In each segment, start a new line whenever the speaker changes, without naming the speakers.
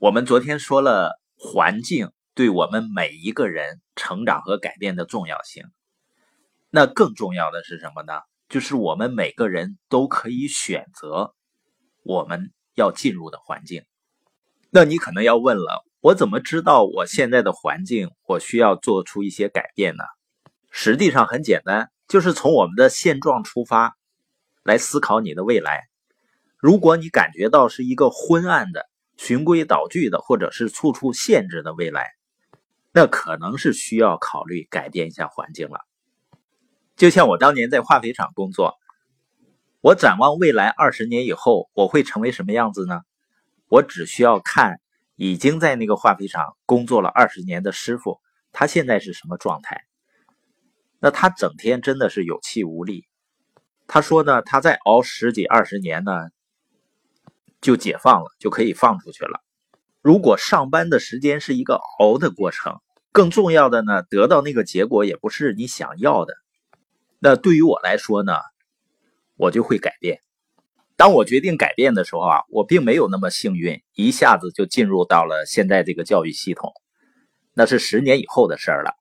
我们昨天说了环境对我们每一个人成长和改变的重要性，那更重要的是什么呢？就是我们每个人都可以选择我们要进入的环境。那你可能要问了，我怎么知道我现在的环境我需要做出一些改变呢？实际上很简单，就是从我们的现状出发来思考你的未来。如果你感觉到是一个昏暗的，循规蹈矩的，或者是处处限制的未来，那可能是需要考虑改变一下环境了。就像我当年在化肥厂工作，我展望未来二十年以后，我会成为什么样子呢？我只需要看已经在那个化肥厂工作了二十年的师傅，他现在是什么状态？那他整天真的是有气无力。他说呢，他再熬十几二十年呢。就解放了，就可以放出去了。如果上班的时间是一个熬的过程，更重要的呢，得到那个结果也不是你想要的。那对于我来说呢，我就会改变。当我决定改变的时候啊，我并没有那么幸运，一下子就进入到了现在这个教育系统。那是十年以后的事儿了。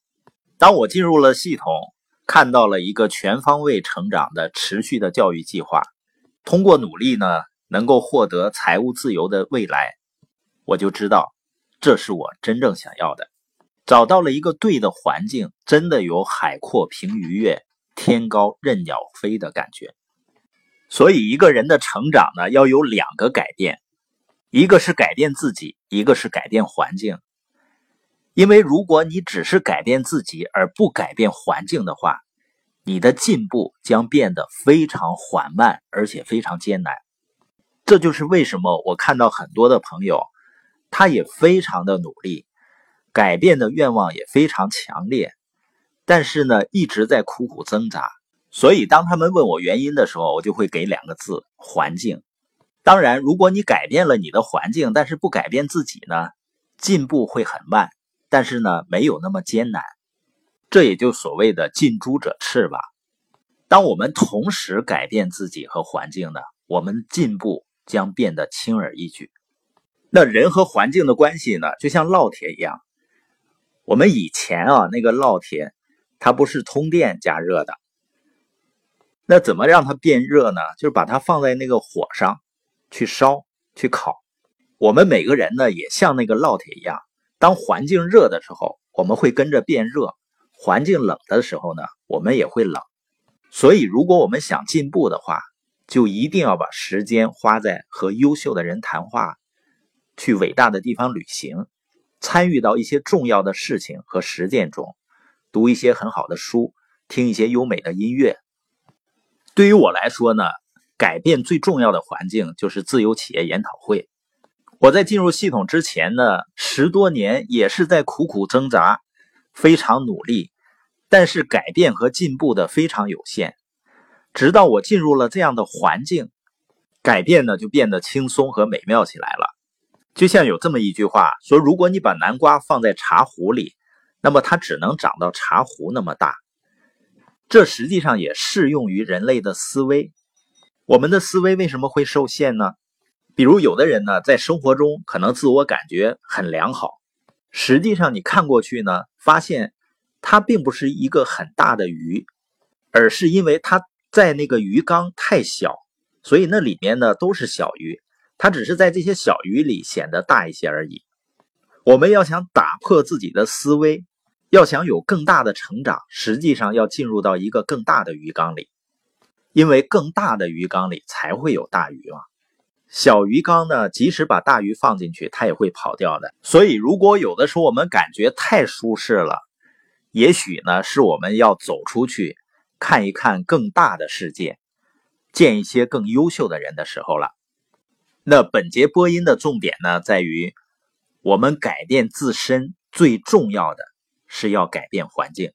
当我进入了系统，看到了一个全方位成长的持续的教育计划，通过努力呢。能够获得财务自由的未来，我就知道这是我真正想要的。找到了一个对的环境，真的有海阔凭鱼跃、天高任鸟飞的感觉。所以，一个人的成长呢，要有两个改变，一个是改变自己，一个是改变环境。因为如果你只是改变自己而不改变环境的话，你的进步将变得非常缓慢，而且非常艰难。这就是为什么我看到很多的朋友，他也非常的努力，改变的愿望也非常强烈，但是呢，一直在苦苦挣扎。所以当他们问我原因的时候，我就会给两个字：环境。当然，如果你改变了你的环境，但是不改变自己呢，进步会很慢，但是呢，没有那么艰难。这也就所谓的近朱者赤吧。当我们同时改变自己和环境呢，我们进步。将变得轻而易举。那人和环境的关系呢？就像烙铁一样。我们以前啊，那个烙铁它不是通电加热的。那怎么让它变热呢？就是把它放在那个火上去烧去烤。我们每个人呢，也像那个烙铁一样。当环境热的时候，我们会跟着变热；环境冷的时候呢，我们也会冷。所以，如果我们想进步的话，就一定要把时间花在和优秀的人谈话，去伟大的地方旅行，参与到一些重要的事情和实践中，读一些很好的书，听一些优美的音乐。对于我来说呢，改变最重要的环境就是自由企业研讨会。我在进入系统之前呢，十多年也是在苦苦挣扎，非常努力，但是改变和进步的非常有限。直到我进入了这样的环境，改变呢就变得轻松和美妙起来了。就像有这么一句话说：“如果你把南瓜放在茶壶里，那么它只能长到茶壶那么大。”这实际上也适用于人类的思维。我们的思维为什么会受限呢？比如有的人呢，在生活中可能自我感觉很良好，实际上你看过去呢，发现它并不是一个很大的鱼，而是因为它。在那个鱼缸太小，所以那里面呢都是小鱼，它只是在这些小鱼里显得大一些而已。我们要想打破自己的思维，要想有更大的成长，实际上要进入到一个更大的鱼缸里，因为更大的鱼缸里才会有大鱼嘛。小鱼缸呢，即使把大鱼放进去，它也会跑掉的。所以，如果有的时候我们感觉太舒适了，也许呢是我们要走出去。看一看更大的世界，见一些更优秀的人的时候了。那本节播音的重点呢，在于我们改变自身，最重要的是要改变环境。